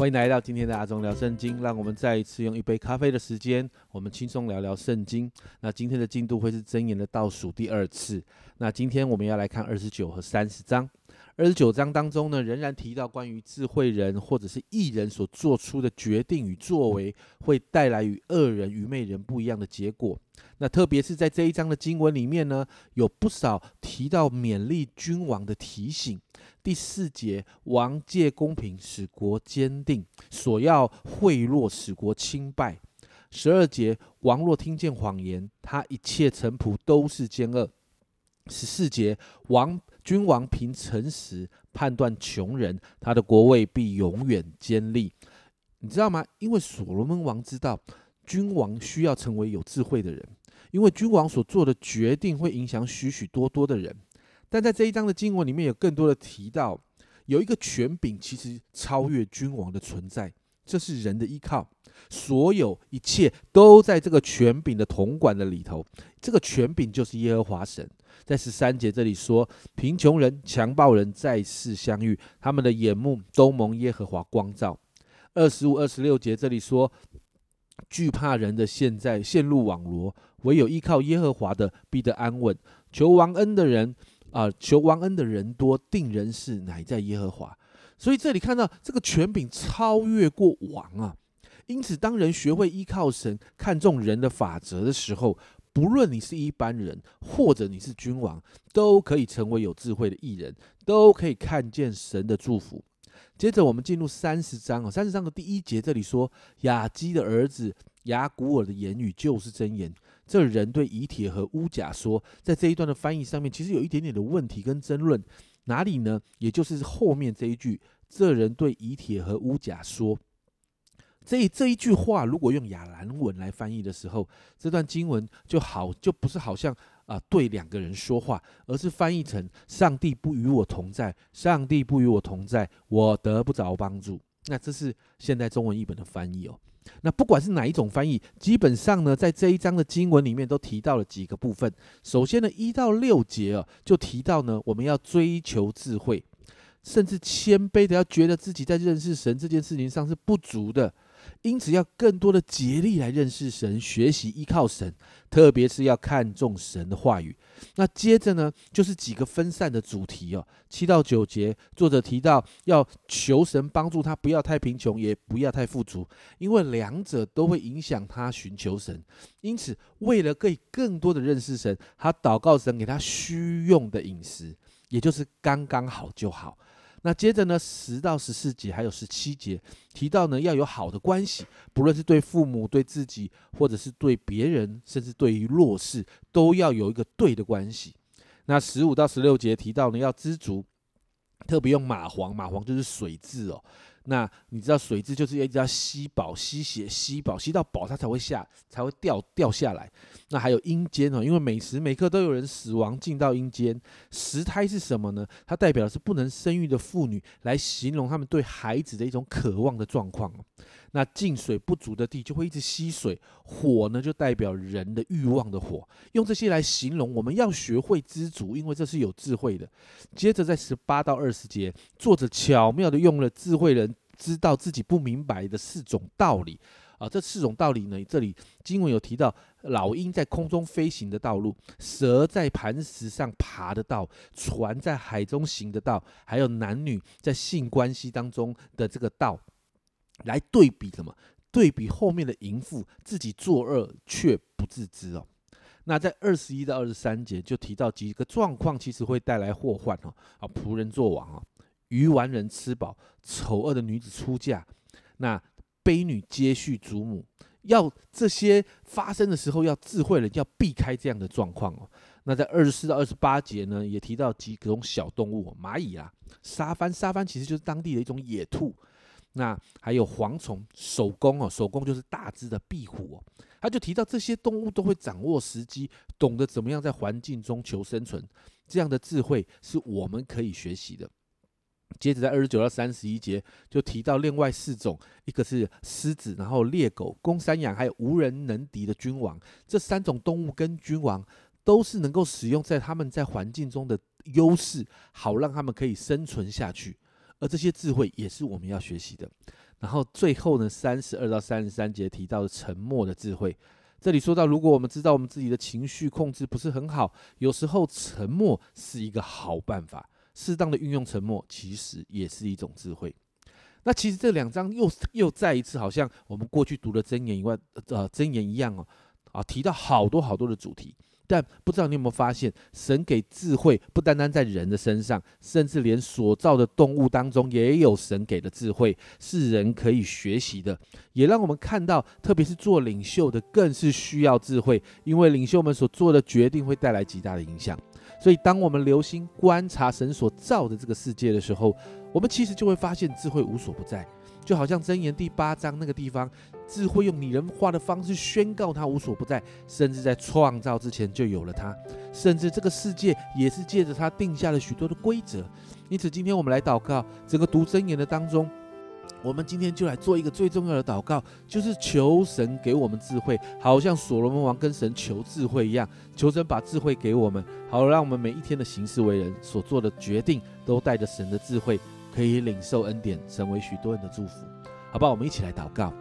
欢迎来到今天的阿忠聊圣经，让我们再一次用一杯咖啡的时间，我们轻松聊聊圣经。那今天的进度会是箴言的倒数第二次。那今天我们要来看二十九和三十章。二十九章当中呢，仍然提到关于智慧人或者是艺人所做出的决定与作为，会带来与恶人、愚昧人不一样的结果。那特别是在这一章的经文里面呢，有不少提到勉励君王的提醒。第四节，王借公平使国坚定，所要贿赂使国清败。十二节，王若听见谎言，他一切臣仆都是奸恶。十四节，王君王凭诚实判断穷人，他的国位必永远坚立。你知道吗？因为所罗门王知道，君王需要成为有智慧的人，因为君王所做的决定会影响许许多多的人。但在这一章的经文里面有更多的提到，有一个权柄其实超越君王的存在，这是人的依靠，所有一切都在这个权柄的统管的里头。这个权柄就是耶和华神。在十三节这里说，贫穷人、强暴人再次相遇，他们的眼目都蒙耶和华光照。二十五、二十六节这里说，惧怕人的现在陷入网罗，唯有依靠耶和华的必得安稳。求王恩的人。啊，求王恩的人多，定人事乃在耶和华。所以这里看到这个权柄超越过王啊。因此，当人学会依靠神、看重人的法则的时候，不论你是一般人，或者你是君王，都可以成为有智慧的艺人，都可以看见神的祝福。接着，我们进入三十章，三十章的第一节，这里说雅基的儿子雅古尔的言语就是真言。这人对以铁和乌甲说，在这一段的翻译上面，其实有一点点的问题跟争论，哪里呢？也就是后面这一句，这人对以铁和乌甲说，这这一句话，如果用亚兰文来翻译的时候，这段经文就好，就不是好像啊对两个人说话，而是翻译成上帝不与我同在，上帝不与我同在，我得不着帮助。那这是现代中文译本的翻译哦。那不管是哪一种翻译，基本上呢，在这一章的经文里面都提到了几个部分。首先呢，一到六节啊，就提到呢，我们要追求智慧，甚至谦卑的要觉得自己在认识神这件事情上是不足的。因此，要更多的竭力来认识神，学习依靠神，特别是要看重神的话语。那接着呢，就是几个分散的主题哦。七到九节，作者提到要求神帮助他，不要太贫穷，也不要太富足，因为两者都会影响他寻求神。因此，为了可以更多的认识神，他祷告神给他需用的饮食，也就是刚刚好就好。那接着呢，十到十四节还有十七节提到呢，要有好的关系，不论是对父母、对自己，或者是对别人，甚至对于弱势，都要有一个对的关系。那十五到十六节提到呢，要知足，特别用蚂蟥，蚂蟥就是水蛭哦。那你知道水蛭就是一直要吸饱、吸血、吸饱，吸到饱它才会下，才会掉掉下来。那还有阴间哦，因为每时每刻都有人死亡进到阴间。石胎是什么呢？它代表的是不能生育的妇女，来形容他们对孩子的一种渴望的状况。那进水不足的地就会一直吸水，火呢就代表人的欲望的火，用这些来形容我们要学会知足，因为这是有智慧的。接着在十八到二十节，作者巧妙的用了智慧人知道自己不明白的四种道理啊，这四种道理呢，这里经文有提到老鹰在空中飞行的道路，蛇在磐石上爬的道，船在海中行的道，还有男女在性关系当中的这个道。来对比什么？对比后面的淫妇自己作恶却不自知哦。那在二十一到二十三节就提到几个状况，其实会带来祸患哦。啊，仆人作王啊，愚顽人吃饱，丑恶的女子出嫁，那悲女接续祖母，要这些发生的时候，要智慧人要避开这样的状况哦。那在二十四到二十八节呢，也提到几种小动物，蚂蚁啊，沙帆，沙帆其实就是当地的一种野兔。那还有蝗虫、守宫哦，守宫就是大只的壁虎哦。他就提到这些动物都会掌握时机，懂得怎么样在环境中求生存，这样的智慧是我们可以学习的。接着在二十九到三十一节就提到另外四种，一个是狮子，然后猎狗、公山羊，还有无人能敌的君王。这三种动物跟君王都是能够使用在他们在环境中的优势，好让他们可以生存下去。而这些智慧也是我们要学习的。然后最后呢，三十二到三十三节提到的沉默的智慧。这里说到，如果我们知道我们自己的情绪控制不是很好，有时候沉默是一个好办法。适当的运用沉默，其实也是一种智慧。那其实这两章又又再一次，好像我们过去读的箴言以外，呃，箴言一样哦，啊，提到好多好多的主题。但不知道你有没有发现，神给智慧不单单在人的身上，甚至连所造的动物当中也有神给的智慧，是人可以学习的。也让我们看到，特别是做领袖的，更是需要智慧，因为领袖们所做的决定会带来极大的影响。所以，当我们留心观察神所造的这个世界的时候，我们其实就会发现智慧无所不在。就好像箴言第八章那个地方，智慧用拟人化的方式宣告它无所不在，甚至在创造之前就有了它，甚至这个世界也是借着它定下了许多的规则。因此，今天我们来祷告，整个读箴言的当中，我们今天就来做一个最重要的祷告，就是求神给我们智慧，好像所罗门王跟神求智慧一样，求神把智慧给我们，好让我们每一天的行事为人所做的决定都带着神的智慧。可以领受恩典，成为许多人的祝福，好不好？我们一起来祷告。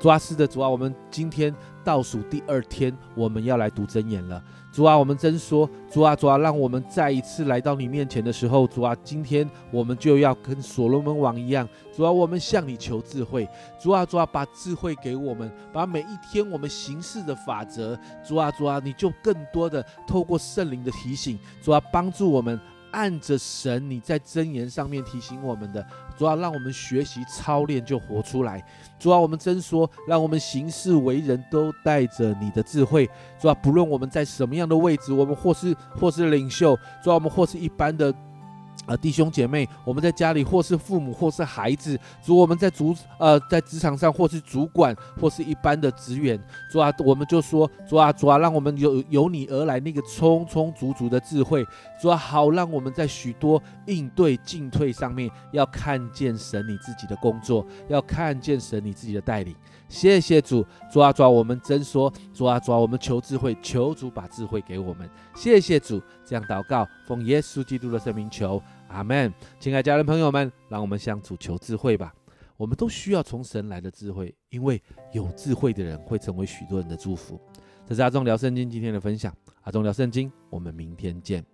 主啊，是的，主啊，我们今天倒数第二天，我们要来读真言了。主啊，我们真说，主啊，主啊，让我们再一次来到你面前的时候，主啊，今天我们就要跟所罗门王一样，主啊，我们向你求智慧。主啊，主啊，把智慧给我们，把每一天我们行事的法则，主啊，主啊，你就更多的透过圣灵的提醒，主啊，帮助我们。按着神你在真言上面提醒我们的，主要让我们学习操练就活出来。主要我们真说，让我们行事为人都带着你的智慧。主要不论我们在什么样的位置，我们或是或是领袖，主要我们或是一般的。啊，弟兄姐妹，我们在家里或是父母或是孩子，主我们在主呃在职场上或是主管或是一般的职员，主啊，我们就说主啊主啊，让我们有由你而来那个充充足足的智慧，主啊好让我们在许多应对进退上面要看见神你自己的工作，要看见神你自己的带领。谢谢主，主啊主啊，我们真说主啊主啊，我们求智慧，求主把智慧给我们。谢谢主，这样祷告，奉耶稣基督的圣名求。阿门，亲爱家人朋友们，让我们向主求智慧吧。我们都需要从神来的智慧，因为有智慧的人会成为许多人的祝福。这是阿忠聊圣经今天的分享，阿忠聊圣经，我们明天见。